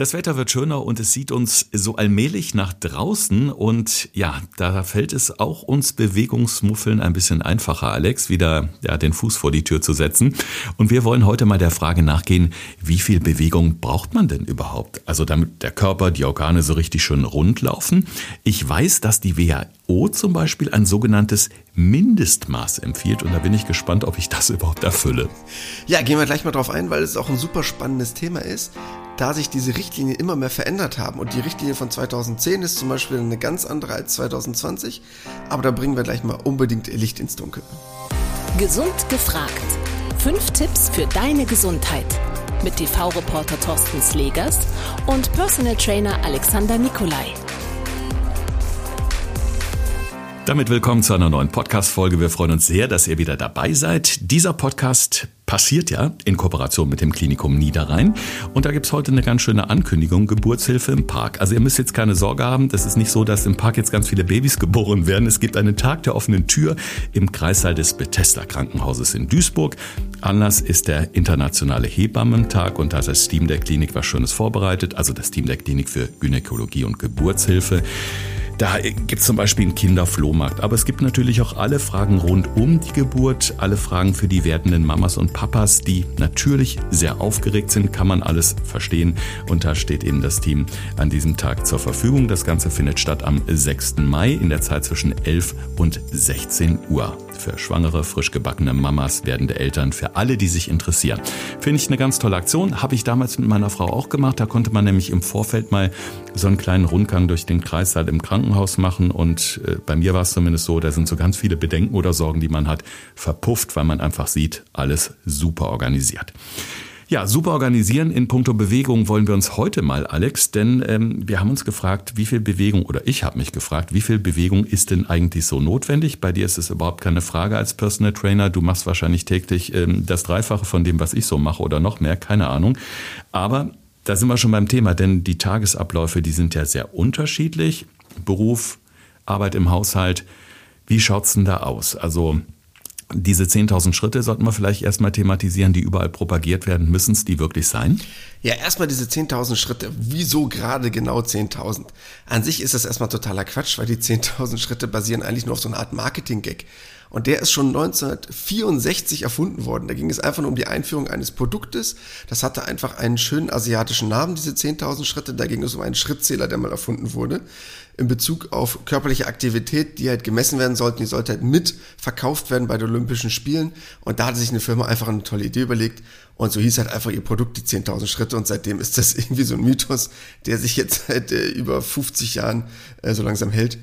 Das Wetter wird schöner und es sieht uns so allmählich nach draußen und ja, da fällt es auch uns Bewegungsmuffeln ein bisschen einfacher, Alex, wieder ja, den Fuß vor die Tür zu setzen. Und wir wollen heute mal der Frage nachgehen, wie viel Bewegung braucht man denn überhaupt? Also damit der Körper, die Organe so richtig schön rund laufen. Ich weiß, dass die WHO zum Beispiel ein sogenanntes Mindestmaß empfiehlt und da bin ich gespannt, ob ich das überhaupt erfülle. Ja, gehen wir gleich mal drauf ein, weil es auch ein super spannendes Thema ist da sich diese Richtlinien immer mehr verändert haben und die Richtlinie von 2010 ist zum Beispiel eine ganz andere als 2020, aber da bringen wir gleich mal unbedingt Licht ins Dunkel. Gesund gefragt. Fünf Tipps für deine Gesundheit mit TV-Reporter Thorsten Slegers und Personal Trainer Alexander Nikolai. Damit willkommen zu einer neuen Podcast-Folge. Wir freuen uns sehr, dass ihr wieder dabei seid. Dieser Podcast passiert ja in Kooperation mit dem Klinikum Niederrhein. Und da gibt's heute eine ganz schöne Ankündigung, Geburtshilfe im Park. Also ihr müsst jetzt keine Sorge haben, das ist nicht so, dass im Park jetzt ganz viele Babys geboren werden. Es gibt einen Tag der offenen Tür im Kreissaal des Bethesda Krankenhauses in Duisburg. Anlass ist der internationale Hebammentag und da hat das Team der Klinik was Schönes vorbereitet, also das Team der Klinik für Gynäkologie und Geburtshilfe. Da gibt es zum Beispiel einen Kinderflohmarkt. Aber es gibt natürlich auch alle Fragen rund um die Geburt, alle Fragen für die werdenden Mamas und Papas, die natürlich sehr aufgeregt sind, kann man alles verstehen. Und da steht eben das Team an diesem Tag zur Verfügung. Das Ganze findet statt am 6. Mai in der Zeit zwischen 11 und 16 Uhr für schwangere, frisch gebackene Mamas, werdende Eltern, für alle, die sich interessieren. Finde ich eine ganz tolle Aktion. Habe ich damals mit meiner Frau auch gemacht. Da konnte man nämlich im Vorfeld mal so einen kleinen Rundgang durch den Kreissaal im Krankenhaus machen. Und äh, bei mir war es zumindest so, da sind so ganz viele Bedenken oder Sorgen, die man hat, verpufft, weil man einfach sieht, alles super organisiert. Ja, super organisieren in puncto Bewegung wollen wir uns heute mal, Alex, denn ähm, wir haben uns gefragt, wie viel Bewegung, oder ich habe mich gefragt, wie viel Bewegung ist denn eigentlich so notwendig? Bei dir ist es überhaupt keine Frage als Personal Trainer. Du machst wahrscheinlich täglich ähm, das Dreifache von dem, was ich so mache oder noch mehr, keine Ahnung. Aber da sind wir schon beim Thema, denn die Tagesabläufe, die sind ja sehr unterschiedlich. Beruf, Arbeit im Haushalt. Wie schaut's denn da aus? Also diese 10.000 Schritte sollten wir vielleicht erstmal thematisieren, die überall propagiert werden. Müssen es die wirklich sein? Ja, erstmal diese 10.000 Schritte. Wieso gerade genau 10.000? An sich ist das erstmal totaler Quatsch, weil die 10.000 Schritte basieren eigentlich nur auf so einer Art Marketing-Gag. Und der ist schon 1964 erfunden worden. Da ging es einfach nur um die Einführung eines Produktes. Das hatte einfach einen schönen asiatischen Namen, diese 10.000 Schritte. Da ging es um einen Schrittzähler, der mal erfunden wurde. In Bezug auf körperliche Aktivität, die halt gemessen werden sollten. Die sollte halt mit verkauft werden bei den Olympischen Spielen. Und da hatte sich eine Firma einfach eine tolle Idee überlegt. Und so hieß halt einfach ihr Produkt die 10.000 Schritte. Und seitdem ist das irgendwie so ein Mythos, der sich jetzt seit äh, über 50 Jahren äh, so langsam hält.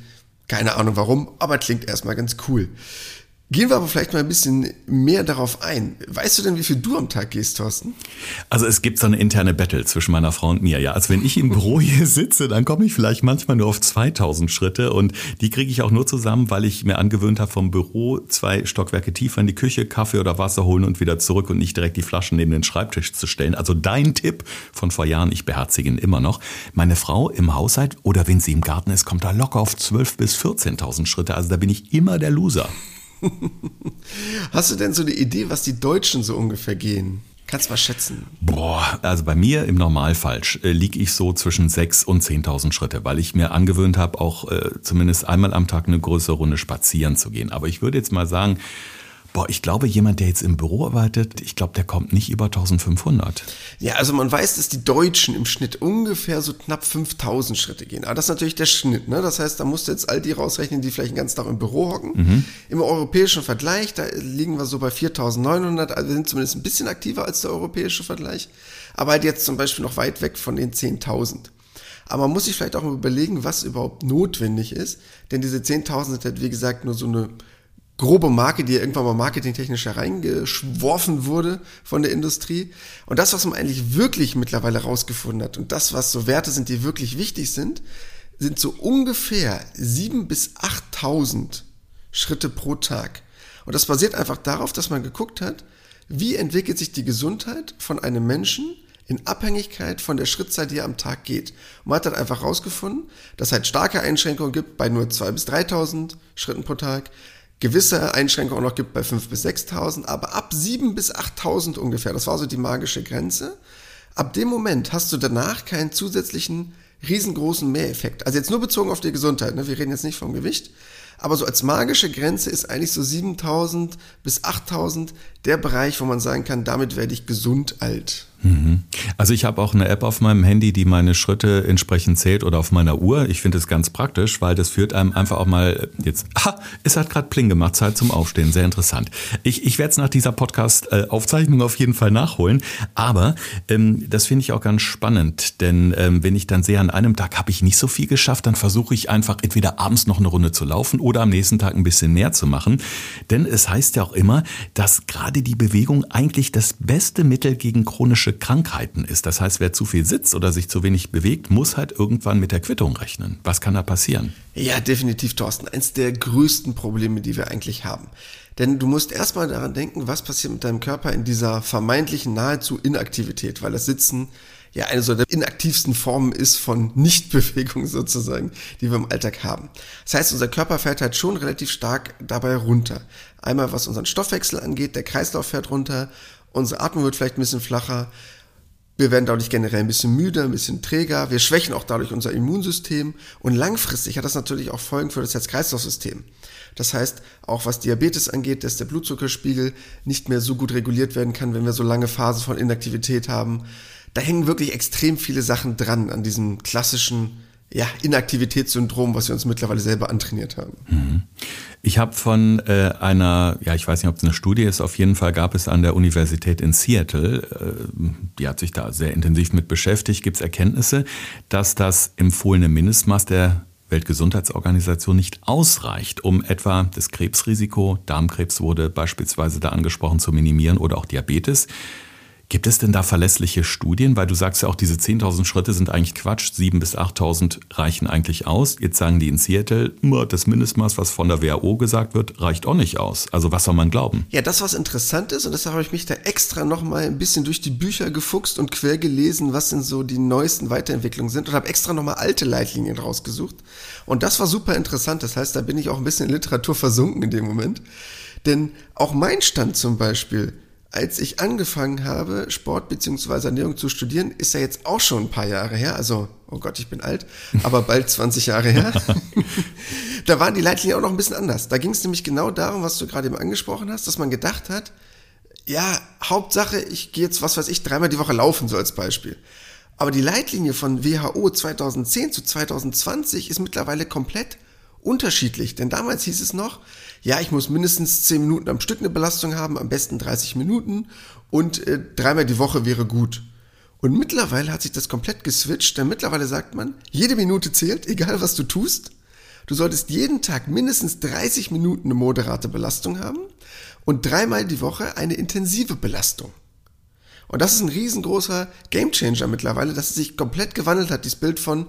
Keine Ahnung warum, aber klingt erstmal ganz cool. Gehen wir aber vielleicht mal ein bisschen mehr darauf ein. Weißt du denn, wie viel du am Tag gehst, Thorsten? Also es gibt so eine interne Battle zwischen meiner Frau und mir. Ja, also wenn ich im Büro hier sitze, dann komme ich vielleicht manchmal nur auf 2000 Schritte und die kriege ich auch nur zusammen, weil ich mir angewöhnt habe, vom Büro zwei Stockwerke tiefer in die Küche Kaffee oder Wasser holen und wieder zurück und nicht direkt die Flaschen neben den Schreibtisch zu stellen. Also dein Tipp von vor Jahren, ich beherzige ihn immer noch. Meine Frau im Haushalt oder wenn sie im Garten ist, kommt da locker auf 12 bis 14.000 Schritte. Also da bin ich immer der Loser. Hast du denn so eine Idee, was die Deutschen so ungefähr gehen? Kannst du mal schätzen? Boah, also bei mir im Normalfall äh, liege ich so zwischen 6.000 und 10.000 Schritte, weil ich mir angewöhnt habe, auch äh, zumindest einmal am Tag eine größere Runde spazieren zu gehen. Aber ich würde jetzt mal sagen, Boah, ich glaube, jemand, der jetzt im Büro arbeitet, ich glaube, der kommt nicht über 1500. Ja, also man weiß, dass die Deutschen im Schnitt ungefähr so knapp 5000 Schritte gehen. Aber das ist natürlich der Schnitt. Ne? Das heißt, da musst du jetzt all die rausrechnen, die vielleicht den ganzen Tag im Büro hocken. Mhm. Im europäischen Vergleich, da liegen wir so bei 4900. Also wir sind zumindest ein bisschen aktiver als der europäische Vergleich. Aber halt jetzt zum Beispiel noch weit weg von den 10.000. Aber man muss sich vielleicht auch mal überlegen, was überhaupt notwendig ist. Denn diese 10.000 sind halt, wie gesagt, nur so eine grobe Marke, die ja irgendwann mal marketingtechnisch hereingeschworfen wurde von der Industrie. Und das, was man eigentlich wirklich mittlerweile rausgefunden hat und das, was so Werte sind, die wirklich wichtig sind, sind so ungefähr sieben bis achttausend Schritte pro Tag. Und das basiert einfach darauf, dass man geguckt hat, wie entwickelt sich die Gesundheit von einem Menschen in Abhängigkeit von der Schrittzahl, die er am Tag geht. Und man hat dann einfach rausgefunden, dass es halt starke Einschränkungen gibt bei nur zwei bis dreitausend Schritten pro Tag, gewisse Einschränkungen noch gibt bei 5.000 bis 6.000, aber ab 7.000 bis 8.000 ungefähr, das war so die magische Grenze, ab dem Moment hast du danach keinen zusätzlichen riesengroßen Mehreffekt. Also jetzt nur bezogen auf die Gesundheit, ne? wir reden jetzt nicht vom Gewicht, aber so als magische Grenze ist eigentlich so 7000 bis 8000 der Bereich, wo man sagen kann, damit werde ich gesund alt. Mhm. Also ich habe auch eine App auf meinem Handy, die meine Schritte entsprechend zählt oder auf meiner Uhr. Ich finde es ganz praktisch, weil das führt einem einfach auch mal jetzt, ha, es hat gerade Pling gemacht, Zeit zum Aufstehen, sehr interessant. Ich, ich werde es nach dieser Podcast-Aufzeichnung auf jeden Fall nachholen, aber ähm, das finde ich auch ganz spannend, denn ähm, wenn ich dann sehe, an einem Tag habe ich nicht so viel geschafft, dann versuche ich einfach entweder abends noch eine Runde zu laufen oder am nächsten Tag ein bisschen mehr zu machen. Denn es heißt ja auch immer, dass gerade die Bewegung eigentlich das beste Mittel gegen chronische Krankheiten ist. Das heißt, wer zu viel sitzt oder sich zu wenig bewegt, muss halt irgendwann mit der Quittung rechnen. Was kann da passieren? Ja, definitiv, Thorsten. Eins der größten Probleme, die wir eigentlich haben. Denn du musst erstmal daran denken, was passiert mit deinem Körper in dieser vermeintlichen nahezu Inaktivität, weil das Sitzen ja eine so der inaktivsten Formen ist von Nichtbewegung sozusagen, die wir im Alltag haben. Das heißt, unser Körper fährt halt schon relativ stark dabei runter. Einmal was unseren Stoffwechsel angeht, der Kreislauf fährt runter, unsere Atmung wird vielleicht ein bisschen flacher, wir werden dadurch generell ein bisschen müde, ein bisschen träger. Wir schwächen auch dadurch unser Immunsystem. Und langfristig hat das natürlich auch Folgen für das Herz-Kreislauf-System. Das heißt, auch was Diabetes angeht, dass der Blutzuckerspiegel nicht mehr so gut reguliert werden kann, wenn wir so lange Phasen von Inaktivität haben da hängen wirklich extrem viele Sachen dran an diesem klassischen ja, Inaktivitätssyndrom, was wir uns mittlerweile selber antrainiert haben. Mhm. Ich habe von äh, einer, ja, ich weiß nicht, ob es eine Studie ist, auf jeden Fall gab es an der Universität in Seattle, äh, die hat sich da sehr intensiv mit beschäftigt, gibt es Erkenntnisse, dass das empfohlene Mindestmaß der Weltgesundheitsorganisation nicht ausreicht, um etwa das Krebsrisiko, Darmkrebs wurde beispielsweise da angesprochen, zu minimieren oder auch Diabetes. Gibt es denn da verlässliche Studien? Weil du sagst ja auch, diese 10.000 Schritte sind eigentlich Quatsch. 7.000 bis 8.000 reichen eigentlich aus. Jetzt sagen die in Seattle, das Mindestmaß, was von der WHO gesagt wird, reicht auch nicht aus. Also was soll man glauben? Ja, das, was interessant ist, und deshalb habe ich mich da extra nochmal ein bisschen durch die Bücher gefuchst und quer gelesen, was denn so die neuesten Weiterentwicklungen sind und habe extra nochmal alte Leitlinien rausgesucht. Und das war super interessant. Das heißt, da bin ich auch ein bisschen in Literatur versunken in dem Moment. Denn auch mein Stand zum Beispiel als ich angefangen habe, Sport bzw. Ernährung zu studieren, ist ja jetzt auch schon ein paar Jahre her. Also, oh Gott, ich bin alt, aber bald 20 Jahre her. da waren die Leitlinien auch noch ein bisschen anders. Da ging es nämlich genau darum, was du gerade eben angesprochen hast, dass man gedacht hat, ja, Hauptsache, ich gehe jetzt, was weiß ich, dreimal die Woche laufen, so als Beispiel. Aber die Leitlinie von WHO 2010 zu 2020 ist mittlerweile komplett unterschiedlich. Denn damals hieß es noch, ja, ich muss mindestens 10 Minuten am Stück eine Belastung haben, am besten 30 Minuten und äh, dreimal die Woche wäre gut. Und mittlerweile hat sich das komplett geswitcht, denn mittlerweile sagt man, jede Minute zählt, egal was du tust. Du solltest jeden Tag mindestens 30 Minuten eine moderate Belastung haben und dreimal die Woche eine intensive Belastung. Und das ist ein riesengroßer Gamechanger mittlerweile, dass es sich komplett gewandelt hat, dieses Bild von,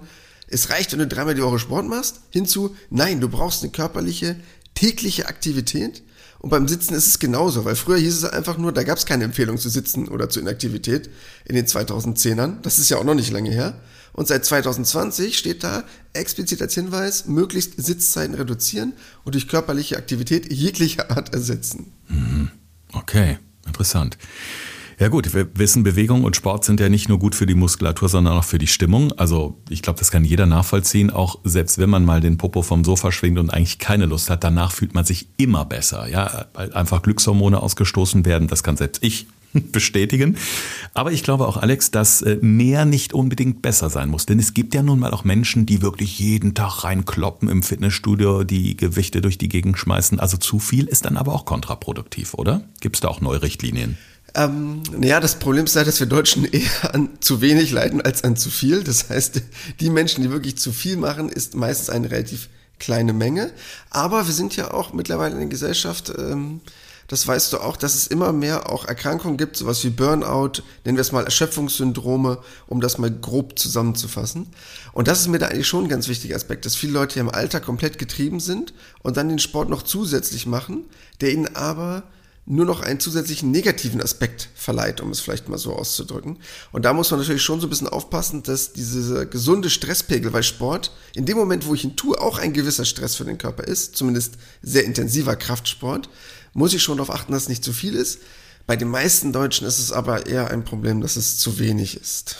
es reicht, wenn du dreimal die Woche Sport machst, hinzu, nein, du brauchst eine körperliche, tägliche Aktivität. Und beim Sitzen ist es genauso, weil früher hieß es einfach nur, da gab es keine Empfehlung zu sitzen oder zu Inaktivität in den 2010ern. Das ist ja auch noch nicht lange her. Und seit 2020 steht da explizit als Hinweis, möglichst Sitzzeiten reduzieren und durch körperliche Aktivität jeglicher Art ersetzen. Mhm. Okay, interessant. Ja gut, wir wissen, Bewegung und Sport sind ja nicht nur gut für die Muskulatur, sondern auch für die Stimmung. Also ich glaube, das kann jeder nachvollziehen. Auch selbst wenn man mal den Popo vom Sofa schwingt und eigentlich keine Lust hat, danach fühlt man sich immer besser. Ja, weil einfach Glückshormone ausgestoßen werden. Das kann selbst ich bestätigen. Aber ich glaube auch, Alex, dass äh, mehr nicht unbedingt besser sein muss. Denn es gibt ja nun mal auch Menschen, die wirklich jeden Tag reinkloppen im Fitnessstudio, die Gewichte durch die Gegend schmeißen. Also zu viel ist dann aber auch kontraproduktiv, oder? Gibt es da auch neue Richtlinien? Ähm, naja, das Problem ist ja, dass wir Deutschen eher an zu wenig leiden als an zu viel. Das heißt, die Menschen, die wirklich zu viel machen, ist meistens eine relativ kleine Menge. Aber wir sind ja auch mittlerweile in der Gesellschaft, ähm, das weißt du auch, dass es immer mehr auch Erkrankungen gibt, sowas wie Burnout, nennen wir es mal Erschöpfungssyndrome, um das mal grob zusammenzufassen. Und das ist mir da eigentlich schon ein ganz wichtiger Aspekt, dass viele Leute im Alter komplett getrieben sind und dann den Sport noch zusätzlich machen, der ihnen aber nur noch einen zusätzlichen negativen Aspekt verleiht, um es vielleicht mal so auszudrücken. Und da muss man natürlich schon so ein bisschen aufpassen, dass diese gesunde Stresspegel, weil Sport in dem Moment, wo ich ihn tue, auch ein gewisser Stress für den Körper ist, zumindest sehr intensiver Kraftsport, muss ich schon darauf achten, dass es nicht zu viel ist. Bei den meisten Deutschen ist es aber eher ein Problem, dass es zu wenig ist.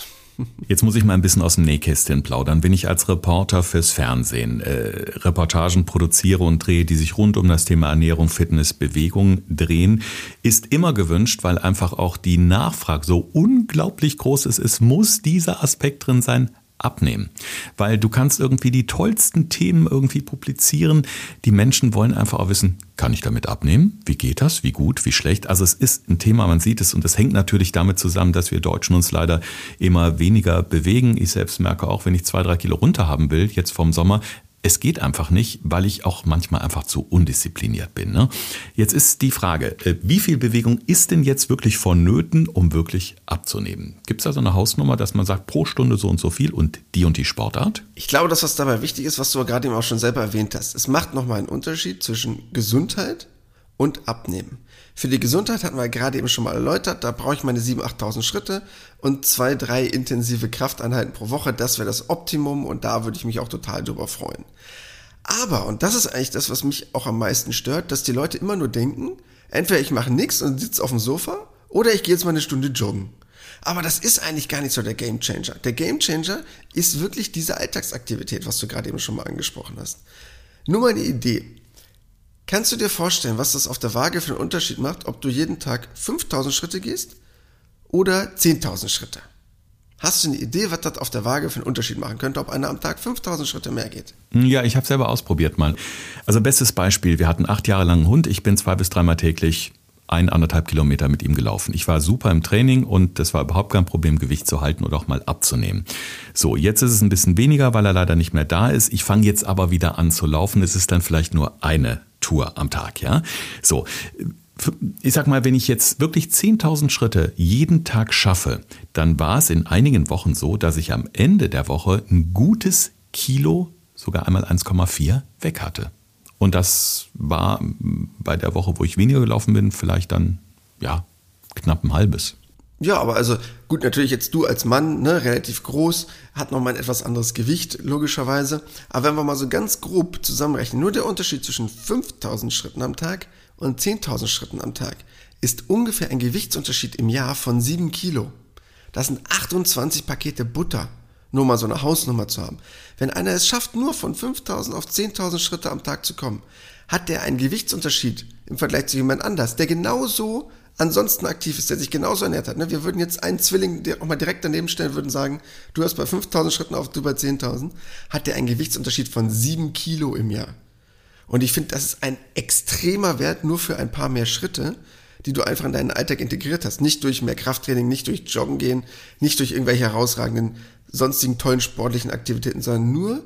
Jetzt muss ich mal ein bisschen aus dem Nähkästchen plaudern. Wenn ich als Reporter fürs Fernsehen äh, Reportagen produziere und drehe, die sich rund um das Thema Ernährung, Fitness, Bewegung drehen, ist immer gewünscht, weil einfach auch die Nachfrage so unglaublich groß ist. Es muss dieser Aspekt drin sein, abnehmen. Weil du kannst irgendwie die tollsten Themen irgendwie publizieren. Die Menschen wollen einfach auch wissen, kann ich damit abnehmen? Wie geht das? Wie gut? Wie schlecht? Also es ist ein Thema, man sieht es und es hängt natürlich damit zusammen, dass wir Deutschen uns leider immer weniger bewegen. Ich selbst merke auch, wenn ich zwei, drei Kilo runter haben will, jetzt vom Sommer, es geht einfach nicht, weil ich auch manchmal einfach zu undiszipliniert bin. Ne? Jetzt ist die Frage, äh, wie viel Bewegung ist denn jetzt wirklich vonnöten, um wirklich abzunehmen? Gibt es da so eine Hausnummer, dass man sagt, pro Stunde so und so viel und die und die Sportart? Ich glaube, dass was dabei wichtig ist, was du gerade eben auch schon selber erwähnt hast. Es macht nochmal einen Unterschied zwischen Gesundheit und Abnehmen. Für die Gesundheit hatten wir gerade eben schon mal erläutert, da brauche ich meine 7.000, 8.000 Schritte und zwei, drei intensive Krafteinheiten pro Woche. Das wäre das Optimum und da würde ich mich auch total drüber freuen. Aber, und das ist eigentlich das, was mich auch am meisten stört, dass die Leute immer nur denken, entweder ich mache nichts und sitze auf dem Sofa oder ich gehe jetzt mal eine Stunde joggen. Aber das ist eigentlich gar nicht so der Gamechanger. Der Gamechanger ist wirklich diese Alltagsaktivität, was du gerade eben schon mal angesprochen hast. Nur mal eine Idee. Kannst du dir vorstellen, was das auf der Waage für einen Unterschied macht, ob du jeden Tag 5000 Schritte gehst oder 10.000 Schritte? Hast du eine Idee, was das auf der Waage für einen Unterschied machen könnte, ob einer am Tag 5000 Schritte mehr geht? Ja, ich habe selber ausprobiert mal. Also bestes Beispiel, wir hatten acht Jahre lang einen Hund, ich bin zwei bis dreimal täglich ein, anderthalb Kilometer mit ihm gelaufen. Ich war super im Training und das war überhaupt kein Problem, Gewicht zu halten oder auch mal abzunehmen. So, jetzt ist es ein bisschen weniger, weil er leider nicht mehr da ist. Ich fange jetzt aber wieder an zu laufen. Es ist dann vielleicht nur eine Tour am Tag, ja. So. Ich sag mal, wenn ich jetzt wirklich 10.000 Schritte jeden Tag schaffe, dann war es in einigen Wochen so, dass ich am Ende der Woche ein gutes Kilo, sogar einmal 1,4 weg hatte. Und das war bei der Woche, wo ich weniger gelaufen bin, vielleicht dann, ja, knapp ein halbes. Ja, aber also gut, natürlich jetzt du als Mann, ne, relativ groß, hat nochmal ein etwas anderes Gewicht, logischerweise. Aber wenn wir mal so ganz grob zusammenrechnen, nur der Unterschied zwischen 5000 Schritten am Tag und 10.000 Schritten am Tag ist ungefähr ein Gewichtsunterschied im Jahr von 7 Kilo. Das sind 28 Pakete Butter, nur mal so eine Hausnummer zu haben. Wenn einer es schafft, nur von 5000 auf 10.000 Schritte am Tag zu kommen, hat der einen Gewichtsunterschied im Vergleich zu jemand anders, der genauso ansonsten aktiv ist, der sich genauso ernährt hat. Ne? Wir würden jetzt einen Zwilling auch mal direkt daneben stellen, würden sagen, du hast bei 5000 Schritten auf, du bei 10.000, hat der einen Gewichtsunterschied von 7 Kilo im Jahr. Und ich finde, das ist ein extremer Wert nur für ein paar mehr Schritte, die du einfach in deinen Alltag integriert hast. Nicht durch mehr Krafttraining, nicht durch Joggen gehen, nicht durch irgendwelche herausragenden sonstigen tollen sportlichen Aktivitäten, sondern nur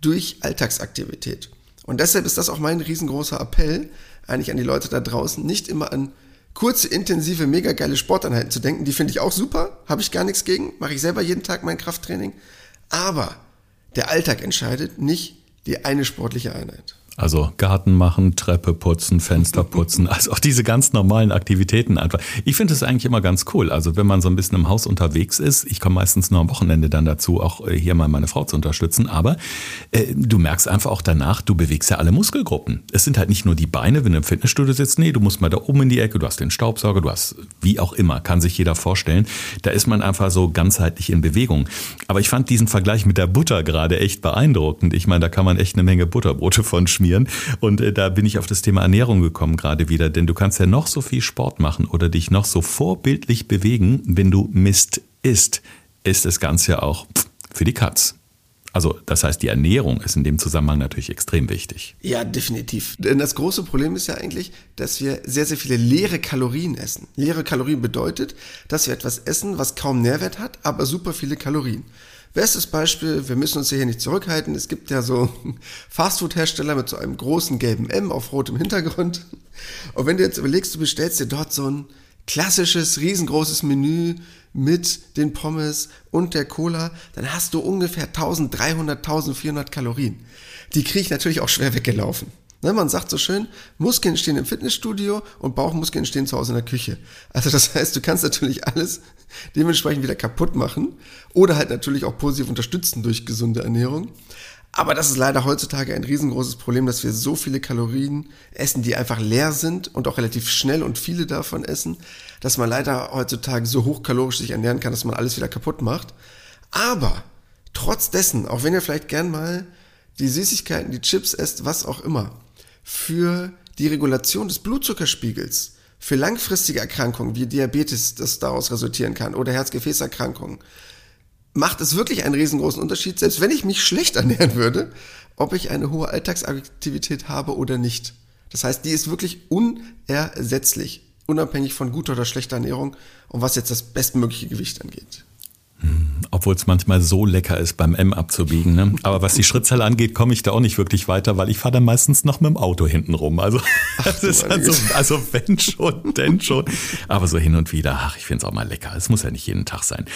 durch Alltagsaktivität. Und deshalb ist das auch mein riesengroßer Appell eigentlich an die Leute da draußen, nicht immer an kurze, intensive, mega geile Sporteinheiten zu denken. Die finde ich auch super, habe ich gar nichts gegen, mache ich selber jeden Tag mein Krafttraining. Aber der Alltag entscheidet, nicht die eine sportliche Einheit. Also Garten machen, Treppe putzen, Fenster putzen, also auch diese ganz normalen Aktivitäten einfach. Ich finde es eigentlich immer ganz cool. Also wenn man so ein bisschen im Haus unterwegs ist, ich komme meistens nur am Wochenende dann dazu, auch äh, hier mal meine Frau zu unterstützen, aber äh, du merkst einfach auch danach, du bewegst ja alle Muskelgruppen. Es sind halt nicht nur die Beine, wenn du im Fitnessstudio sitzt, nee, du musst mal da oben in die Ecke, du hast den Staubsauger, du hast wie auch immer, kann sich jeder vorstellen. Da ist man einfach so ganzheitlich in Bewegung. Aber ich fand diesen Vergleich mit der Butter gerade echt beeindruckend. Ich meine, da kann man echt eine Menge Butterbrote von schmieren trainieren. Und äh, da bin ich auf das Thema Ernährung gekommen gerade wieder, denn du kannst ja noch so viel Sport machen oder dich noch so vorbildlich bewegen, wenn du Mist isst, ist das Ganze ja auch für die Katz. Also das heißt, die Ernährung ist in dem Zusammenhang natürlich extrem wichtig. Ja, definitiv. Denn das große Problem ist ja eigentlich, dass wir sehr, sehr viele leere Kalorien essen. Leere Kalorien bedeutet, dass wir etwas essen, was kaum Nährwert hat, aber super viele Kalorien. Bestes Beispiel, wir müssen uns hier nicht zurückhalten. Es gibt ja so Fastfood-Hersteller mit so einem großen gelben M auf rotem Hintergrund. Und wenn du jetzt überlegst, du bestellst dir dort so ein klassisches, riesengroßes Menü mit den Pommes und der Cola, dann hast du ungefähr 1300, 1400 Kalorien. Die kriege ich natürlich auch schwer weggelaufen. Ne, man sagt so schön, Muskeln stehen im Fitnessstudio und Bauchmuskeln stehen zu Hause in der Küche. Also das heißt, du kannst natürlich alles dementsprechend wieder kaputt machen oder halt natürlich auch positiv unterstützen durch gesunde Ernährung. Aber das ist leider heutzutage ein riesengroßes Problem, dass wir so viele Kalorien essen, die einfach leer sind und auch relativ schnell und viele davon essen, dass man leider heutzutage so hochkalorisch sich ernähren kann, dass man alles wieder kaputt macht. Aber trotz dessen, auch wenn ihr vielleicht gern mal die Süßigkeiten, die Chips esst, was auch immer, für die Regulation des Blutzuckerspiegels, für langfristige Erkrankungen wie Diabetes, das daraus resultieren kann, oder Herzgefäßerkrankungen, macht es wirklich einen riesengroßen Unterschied, selbst wenn ich mich schlecht ernähren würde, ob ich eine hohe Alltagsaktivität habe oder nicht. Das heißt, die ist wirklich unersetzlich, unabhängig von guter oder schlechter Ernährung und was jetzt das bestmögliche Gewicht angeht. Obwohl es manchmal so lecker ist, beim M abzubiegen. Ne? Aber was die Schrittzahl angeht, komme ich da auch nicht wirklich weiter, weil ich fahre dann meistens noch mit dem Auto hinten rum. Also, Ach, also, also, wenn schon, denn schon. Aber so hin und wieder, ach, ich finde es auch mal lecker. Es muss ja nicht jeden Tag sein.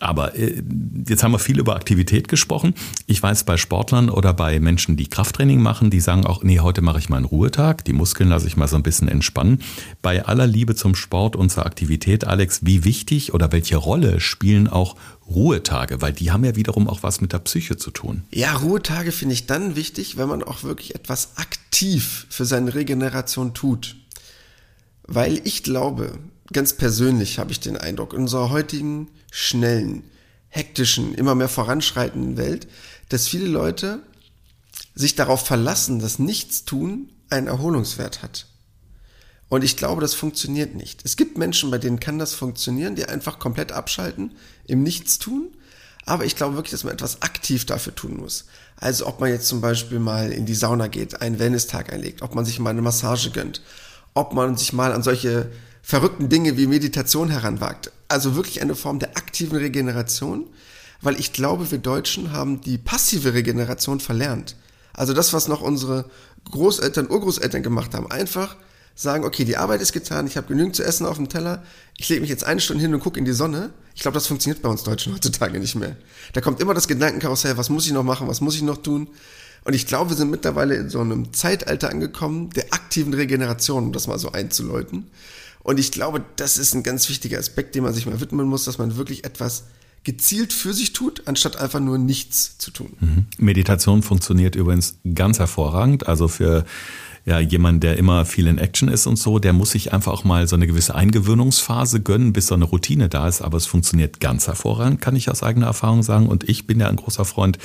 Aber äh, jetzt haben wir viel über Aktivität gesprochen. Ich weiß, bei Sportlern oder bei Menschen, die Krafttraining machen, die sagen auch, nee, heute mache ich mal einen Ruhetag. Die Muskeln lasse ich mal so ein bisschen entspannen. Bei aller Liebe zum Sport und zur Aktivität, Alex, wie wichtig oder welche Rolle spielen auch Ruhetage, weil die haben ja wiederum auch was mit der Psyche zu tun. Ja, Ruhetage finde ich dann wichtig, wenn man auch wirklich etwas aktiv für seine Regeneration tut. Weil ich glaube, ganz persönlich habe ich den Eindruck, in unserer heutigen schnellen, hektischen, immer mehr voranschreitenden Welt, dass viele Leute sich darauf verlassen, dass Nichtstun einen Erholungswert hat. Und ich glaube, das funktioniert nicht. Es gibt Menschen, bei denen kann das funktionieren, die einfach komplett abschalten, im Nichts tun. Aber ich glaube wirklich, dass man etwas aktiv dafür tun muss. Also ob man jetzt zum Beispiel mal in die Sauna geht, einen Wellness-Tag einlegt, ob man sich mal eine Massage gönnt, ob man sich mal an solche verrückten Dinge wie Meditation heranwagt. Also wirklich eine Form der aktiven Regeneration, weil ich glaube, wir Deutschen haben die passive Regeneration verlernt. Also das, was noch unsere Großeltern, Urgroßeltern gemacht haben, einfach sagen, okay, die Arbeit ist getan, ich habe genügend zu essen auf dem Teller, ich lege mich jetzt eine Stunde hin und gucke in die Sonne. Ich glaube, das funktioniert bei uns Deutschen heutzutage nicht mehr. Da kommt immer das Gedankenkarussell, was muss ich noch machen, was muss ich noch tun? Und ich glaube, wir sind mittlerweile in so einem Zeitalter angekommen, der aktiven Regeneration, um das mal so einzuläuten. Und ich glaube, das ist ein ganz wichtiger Aspekt, dem man sich mal widmen muss, dass man wirklich etwas gezielt für sich tut, anstatt einfach nur nichts zu tun. Mhm. Meditation funktioniert übrigens ganz hervorragend. Also für ja, jemand, der immer viel in Action ist und so, der muss sich einfach auch mal so eine gewisse Eingewöhnungsphase gönnen, bis so eine Routine da ist. Aber es funktioniert ganz hervorragend, kann ich aus eigener Erfahrung sagen. Und ich bin ja ein großer Freund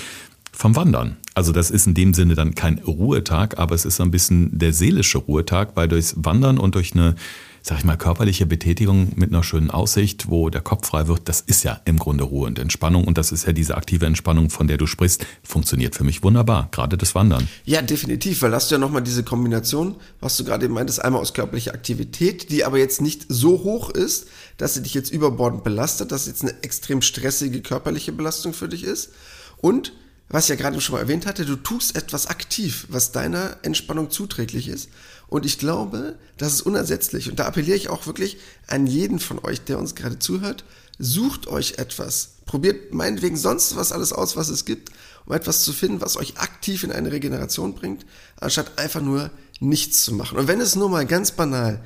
vom Wandern. Also das ist in dem Sinne dann kein Ruhetag, aber es ist so ein bisschen der seelische Ruhetag, weil durchs Wandern und durch eine sag ich mal, körperliche Betätigung mit einer schönen Aussicht, wo der Kopf frei wird, das ist ja im Grunde Ruhe und Entspannung. Und das ist ja diese aktive Entspannung, von der du sprichst, funktioniert für mich wunderbar, gerade das Wandern. Ja, definitiv, weil hast du ja nochmal diese Kombination, was du gerade eben meintest, einmal aus körperlicher Aktivität, die aber jetzt nicht so hoch ist, dass sie dich jetzt überbordend belastet, dass jetzt eine extrem stressige körperliche Belastung für dich ist. Und was ich ja gerade schon mal erwähnt hatte, du tust etwas aktiv, was deiner Entspannung zuträglich ist. Und ich glaube, das ist unersetzlich. Und da appelliere ich auch wirklich an jeden von euch, der uns gerade zuhört. Sucht euch etwas. Probiert meinetwegen sonst was alles aus, was es gibt, um etwas zu finden, was euch aktiv in eine Regeneration bringt, anstatt einfach nur nichts zu machen. Und wenn es nur mal ganz banal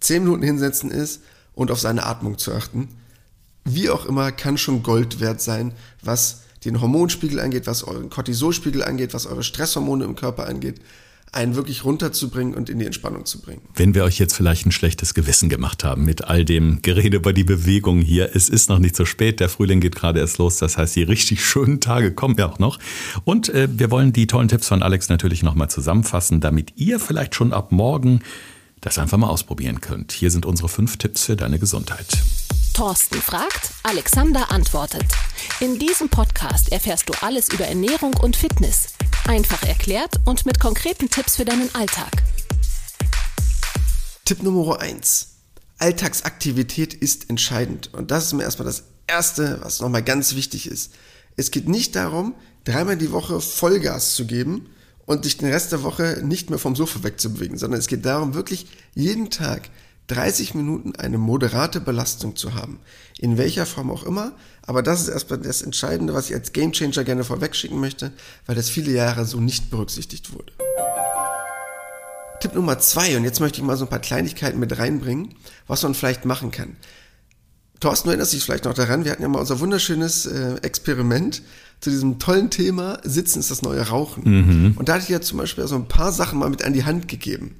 zehn Minuten hinsetzen ist und auf seine Atmung zu achten, wie auch immer, kann schon Gold wert sein, was den Hormonspiegel angeht, was euren Cortisolspiegel angeht, was eure Stresshormone im Körper angeht einen wirklich runterzubringen und in die Entspannung zu bringen. Wenn wir euch jetzt vielleicht ein schlechtes Gewissen gemacht haben mit all dem Gerede über die Bewegung hier, es ist noch nicht so spät, der Frühling geht gerade erst los, das heißt, die richtig schönen Tage kommen ja auch noch. Und äh, wir wollen die tollen Tipps von Alex natürlich nochmal zusammenfassen, damit ihr vielleicht schon ab morgen das einfach mal ausprobieren könnt. Hier sind unsere fünf Tipps für deine Gesundheit. Thorsten fragt, Alexander antwortet. In diesem Podcast erfährst du alles über Ernährung und Fitness. Einfach erklärt und mit konkreten Tipps für deinen Alltag. Tipp Nummer eins: Alltagsaktivität ist entscheidend. Und das ist mir erstmal das Erste, was nochmal ganz wichtig ist. Es geht nicht darum, dreimal die Woche Vollgas zu geben und dich den Rest der Woche nicht mehr vom Sofa wegzubewegen, sondern es geht darum, wirklich jeden Tag 30 Minuten eine moderate Belastung zu haben. In welcher Form auch immer. Aber das ist erstmal das Entscheidende, was ich als Gamechanger gerne vorwegschicken möchte, weil das viele Jahre so nicht berücksichtigt wurde. Tipp Nummer zwei, und jetzt möchte ich mal so ein paar Kleinigkeiten mit reinbringen, was man vielleicht machen kann. Thorsten, du erinnerst dich vielleicht noch daran, wir hatten ja mal unser wunderschönes äh, Experiment, zu diesem tollen Thema Sitzen ist das neue Rauchen. Und da hatte ich ja zum Beispiel so ein paar Sachen mal mit an die Hand gegeben.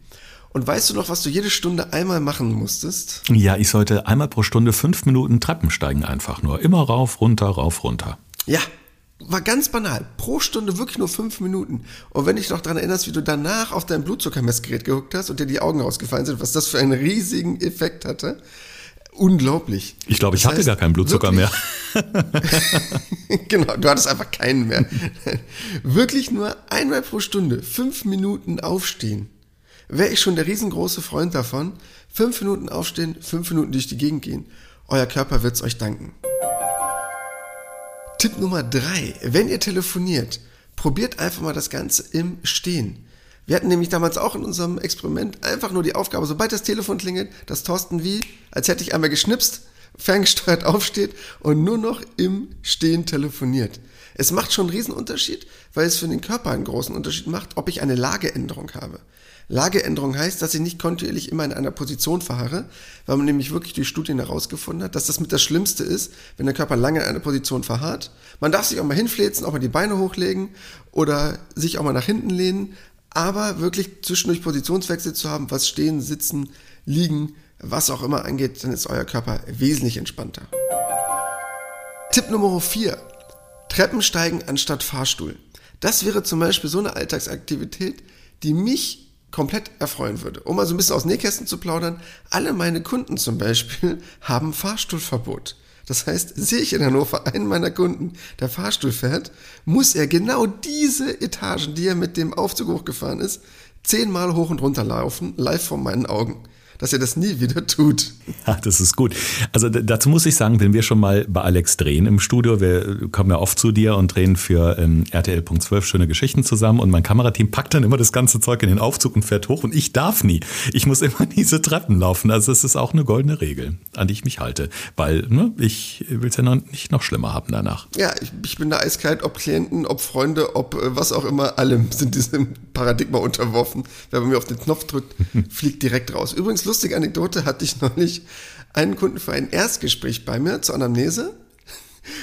Und weißt du noch, was du jede Stunde einmal machen musstest? Ja, ich sollte einmal pro Stunde fünf Minuten Treppen steigen, einfach nur. Immer rauf, runter, rauf, runter. Ja, war ganz banal. Pro Stunde wirklich nur fünf Minuten. Und wenn dich noch daran erinnerst, wie du danach auf dein Blutzuckermessgerät gehuckt hast und dir die Augen rausgefallen sind, was das für einen riesigen Effekt hatte. Unglaublich. Ich glaube, ich das hatte gar keinen Blutzucker mehr. genau, du hattest einfach keinen mehr. wirklich nur einmal pro Stunde fünf Minuten aufstehen. Wäre ich schon der riesengroße Freund davon. Fünf Minuten aufstehen, fünf Minuten durch die Gegend gehen. Euer Körper wird's euch danken. Tipp Nummer drei. Wenn ihr telefoniert, probiert einfach mal das Ganze im Stehen. Wir hatten nämlich damals auch in unserem Experiment einfach nur die Aufgabe, sobald das Telefon klingelt, dass Thorsten wie, als hätte ich einmal geschnipst, ferngesteuert aufsteht und nur noch im Stehen telefoniert. Es macht schon einen Riesenunterschied, weil es für den Körper einen großen Unterschied macht, ob ich eine Lageänderung habe. Lageänderung heißt, dass ich nicht kontinuierlich immer in einer Position verharre, weil man nämlich wirklich durch Studien herausgefunden hat, dass das mit das Schlimmste ist, wenn der Körper lange in einer Position verharrt. Man darf sich auch mal hinfläzen, auch mal die Beine hochlegen oder sich auch mal nach hinten lehnen, aber wirklich zwischendurch Positionswechsel zu haben, was stehen, sitzen, liegen, was auch immer angeht, dann ist euer Körper wesentlich entspannter. Tipp Nummer 4. Treppen steigen anstatt Fahrstuhl. Das wäre zum Beispiel so eine Alltagsaktivität, die mich komplett erfreuen würde. Um mal so ein bisschen aus Nähkästen zu plaudern, alle meine Kunden zum Beispiel haben Fahrstuhlverbot. Das heißt, sehe ich in Hannover einen meiner Kunden, der Fahrstuhl fährt, muss er genau diese Etagen, die er mit dem Aufzug hochgefahren ist, zehnmal hoch und runter laufen, live vor meinen Augen dass er das nie wieder tut. Ja, das ist gut. Also dazu muss ich sagen, wenn wir schon mal bei Alex drehen im Studio, wir kommen ja oft zu dir und drehen für ähm, RTL.12 schöne Geschichten zusammen und mein Kamerateam packt dann immer das ganze Zeug in den Aufzug und fährt hoch und ich darf nie. Ich muss immer diese Treppen laufen. Also es ist auch eine goldene Regel, an die ich mich halte, weil ne, ich will es ja noch nicht noch schlimmer haben danach. Ja, ich, ich bin da eiskalt, ob Klienten, ob Freunde, ob äh, was auch immer, allem sind diesem Paradigma unterworfen. Wer bei mir auf den Knopf drückt, fliegt direkt raus. Übrigens lustige Anekdote hatte ich neulich einen Kunden für ein Erstgespräch bei mir zur Anamnese.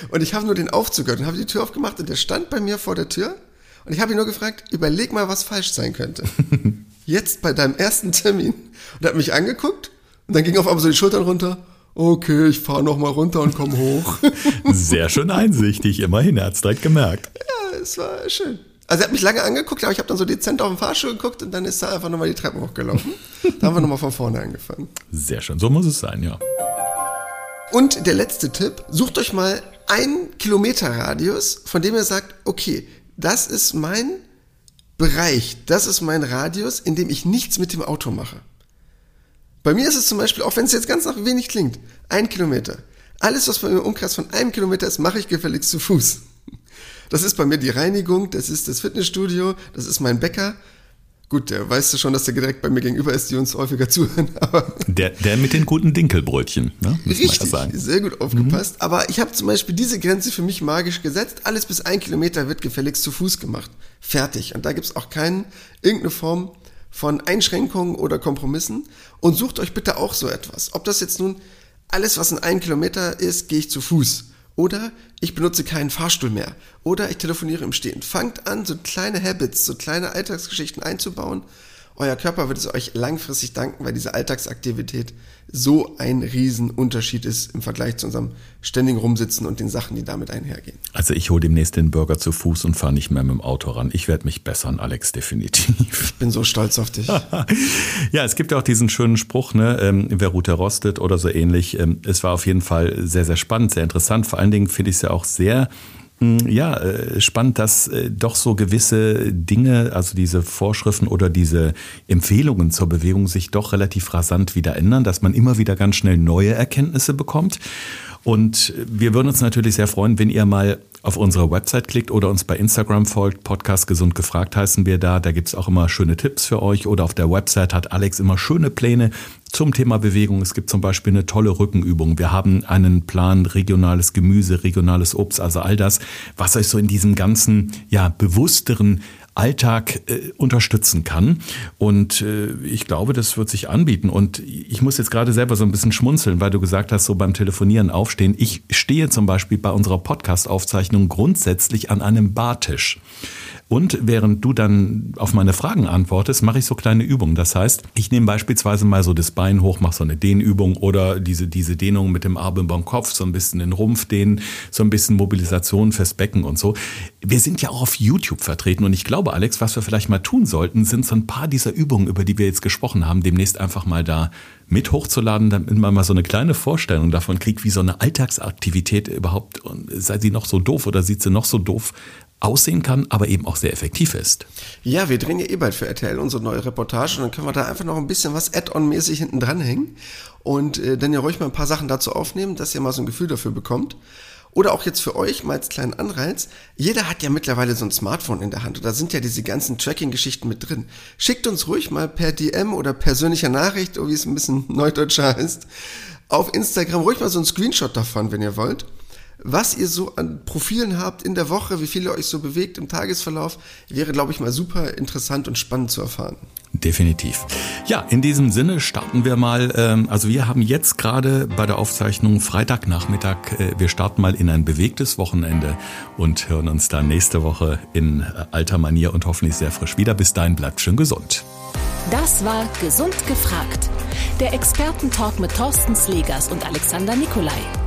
Und ich habe nur den Aufzug gehört und habe die Tür aufgemacht und der stand bei mir vor der Tür. Und ich habe ihn nur gefragt, überleg mal, was falsch sein könnte. Jetzt bei deinem ersten Termin. Und er hat mich angeguckt und dann ging auf einmal so die Schultern runter. Okay, ich fahre nochmal runter und komme hoch. Sehr schön einsichtig, immerhin, er hat es direkt gemerkt. Ja, es war schön. Also er hat mich lange angeguckt, aber ich habe dann so dezent auf den Fahrstuhl geguckt und dann ist er einfach nochmal die Treppen hochgelaufen. da haben wir nochmal von vorne angefangen. Sehr schön, so muss es sein, ja. Und der letzte Tipp, sucht euch mal einen Kilometer Radius, von dem ihr sagt, okay, das ist mein Bereich, das ist mein Radius, in dem ich nichts mit dem Auto mache. Bei mir ist es zum Beispiel, auch wenn es jetzt ganz nach wenig klingt, ein Kilometer. Alles, was bei mir im Umkreis von einem Kilometer ist, mache ich gefälligst zu Fuß. Das ist bei mir die Reinigung, das ist das Fitnessstudio, das ist mein Bäcker. Gut, der weißt du schon, dass der direkt bei mir gegenüber ist, die uns häufiger zuhören. Aber der, der mit den guten Dinkelbrötchen, ne? Richtig, ja sehr gut aufgepasst. Mhm. Aber ich habe zum Beispiel diese Grenze für mich magisch gesetzt. Alles bis ein Kilometer wird gefälligst zu Fuß gemacht. Fertig. Und da gibt's auch keine irgendeine Form von Einschränkungen oder Kompromissen. Und sucht euch bitte auch so etwas. Ob das jetzt nun alles, was in ein Kilometer ist, gehe ich zu Fuß. Oder ich benutze keinen Fahrstuhl mehr. Oder ich telefoniere im Stehen. Fangt an, so kleine Habits, so kleine Alltagsgeschichten einzubauen euer Körper wird es euch langfristig danken, weil diese Alltagsaktivität so ein Riesenunterschied ist im Vergleich zu unserem ständigen Rumsitzen und den Sachen, die damit einhergehen. Also ich hole demnächst den Burger zu Fuß und fahre nicht mehr mit dem Auto ran. Ich werde mich bessern, Alex, definitiv. Ich bin so stolz auf dich. ja, es gibt ja auch diesen schönen Spruch, ne, ähm, wer Route rostet oder so ähnlich. Ähm, es war auf jeden Fall sehr, sehr spannend, sehr interessant. Vor allen Dingen finde ich es ja auch sehr ja, äh, spannend, dass äh, doch so gewisse Dinge, also diese Vorschriften oder diese Empfehlungen zur Bewegung sich doch relativ rasant wieder ändern, dass man immer wieder ganz schnell neue Erkenntnisse bekommt. Und wir würden uns natürlich sehr freuen, wenn ihr mal auf unsere Website klickt oder uns bei Instagram folgt. Podcast Gesund gefragt heißen wir da. Da gibt's auch immer schöne Tipps für euch. Oder auf der Website hat Alex immer schöne Pläne zum Thema Bewegung. Es gibt zum Beispiel eine tolle Rückenübung. Wir haben einen Plan regionales Gemüse, regionales Obst, also all das, was euch so in diesem ganzen, ja, bewussteren Alltag äh, unterstützen kann. Und äh, ich glaube, das wird sich anbieten. Und ich muss jetzt gerade selber so ein bisschen schmunzeln, weil du gesagt hast, so beim Telefonieren aufstehen. Ich stehe zum Beispiel bei unserer Podcast-Aufzeichnung grundsätzlich an einem Bartisch. Und während du dann auf meine Fragen antwortest, mache ich so kleine Übungen. Das heißt, ich nehme beispielsweise mal so das Bein hoch, mache so eine Dehnübung oder diese, diese Dehnung mit dem Arm über den Kopf, so ein bisschen den Rumpf dehnen, so ein bisschen Mobilisation fürs Becken und so. Wir sind ja auch auf YouTube vertreten und ich glaube, Alex, was wir vielleicht mal tun sollten, sind so ein paar dieser Übungen, über die wir jetzt gesprochen haben, demnächst einfach mal da mit hochzuladen, damit man mal so eine kleine Vorstellung davon kriegt, wie so eine Alltagsaktivität überhaupt, sei sie noch so doof oder sieht sie noch so doof aussehen kann, aber eben auch sehr effektiv ist. Ja, wir drehen ja eh bald für RTL unsere neue Reportage und dann können wir da einfach noch ein bisschen was Add-on-mäßig hinten dranhängen und äh, dann ja ruhig mal ein paar Sachen dazu aufnehmen, dass ihr mal so ein Gefühl dafür bekommt. Oder auch jetzt für euch mal als kleinen Anreiz. Jeder hat ja mittlerweile so ein Smartphone in der Hand und da sind ja diese ganzen Tracking-Geschichten mit drin. Schickt uns ruhig mal per DM oder persönlicher Nachricht, wie es ein bisschen neudeutscher heißt, auf Instagram ruhig mal so ein Screenshot davon, wenn ihr wollt was ihr so an Profilen habt in der Woche, wie viel ihr euch so bewegt im Tagesverlauf, wäre, glaube ich, mal super interessant und spannend zu erfahren. Definitiv. Ja, in diesem Sinne starten wir mal. Ähm, also wir haben jetzt gerade bei der Aufzeichnung Freitagnachmittag, äh, wir starten mal in ein bewegtes Wochenende und hören uns dann nächste Woche in äh, alter Manier und hoffentlich sehr frisch wieder. Bis dahin bleibt schön gesund. Das war Gesund gefragt. Der Expertentalk mit Thorsten Slegers und Alexander Nikolai.